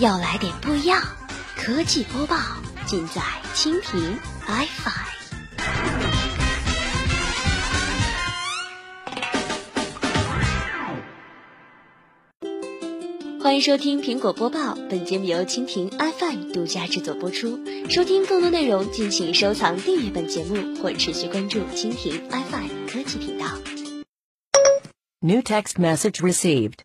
要来点不一样，科技播报尽在蜻蜓 iFi。欢迎收听苹果播报，本节目由蜻蜓 iFi 独家制作播出。收听更多内容，敬请收藏订阅本节目或持续关注蜻蜓 iFi 科技频道。New text message received.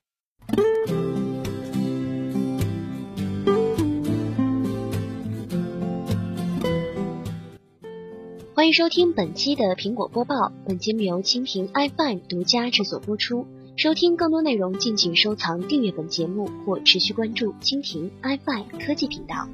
欢迎收听本期的苹果播报，本节目由蜻蜓 iFi 独家制作播出。收听更多内容，敬请收藏订阅本节目或持续关注蜻蜓 iFi 科技频道。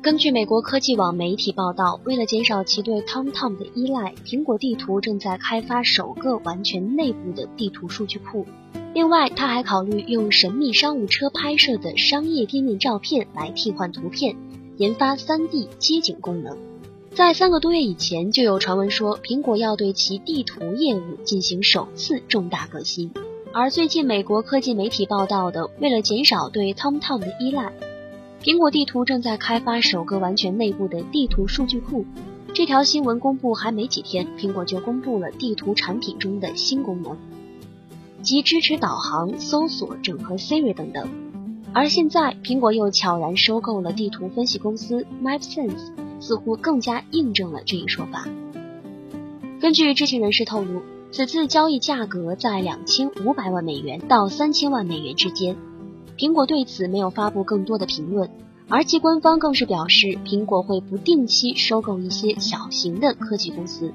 根据美国科技网媒体报道，为了减少其对 TomTom 的依赖，苹果地图正在开发首个完全内部的地图数据库。另外，他还考虑用神秘商务车拍摄的商业店面照片来替换图片，研发 3D 街景功能。在三个多月以前，就有传闻说苹果要对其地图业务进行首次重大革新。而最近美国科技媒体报道的，为了减少对 TomTom 的依赖，苹果地图正在开发首个完全内部的地图数据库。这条新闻公布还没几天，苹果就公布了地图产品中的新功能，即支持导航、搜索、整合 Siri 等等。而现在，苹果又悄然收购了地图分析公司 MapSense。似乎更加印证了这一说法。根据知情人士透露，此次交易价格在两千五百万美元到三千万美元之间。苹果对此没有发布更多的评论，而其官方更是表示，苹果会不定期收购一些小型的科技公司。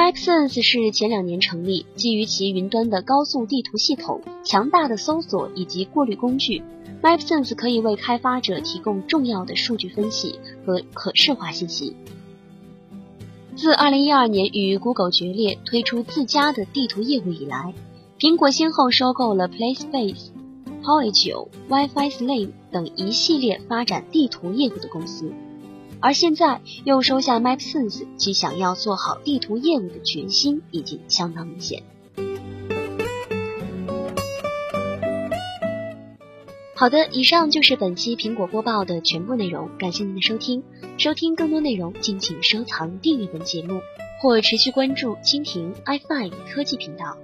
MapSense 是前两年成立，基于其云端的高速地图系统、强大的搜索以及过滤工具。MapSense 可以为开发者提供重要的数据分析和可视化信息。自2012年与 Google 决裂推出自家的地图业务以来，苹果先后收购了 PlaySpace、p o l y 9、WiFi Slim 等一系列发展地图业务的公司，而现在又收下 MapSense，其想要做好地图业务的决心已经相当明显。好的，以上就是本期苹果播报的全部内容，感谢您的收听。收听更多内容，敬请收藏订阅本节目，或持续关注蜻蜓 iFi 科技频道。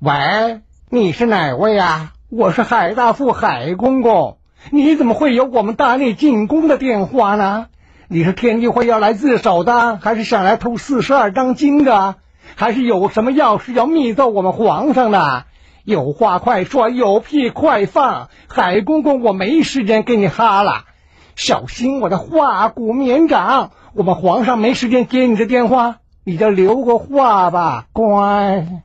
喂，你是哪位啊？我是海大富海公公，你怎么会有我们大内进宫的电话呢？你是天地会要来自首的，还是想来偷四十二章经的，还是有什么要事要密奏我们皇上的？有话快说，有屁快放！海公公，我没时间跟你哈了，小心我的话骨绵掌。我们皇上没时间接你的电话，你就留个话吧，乖。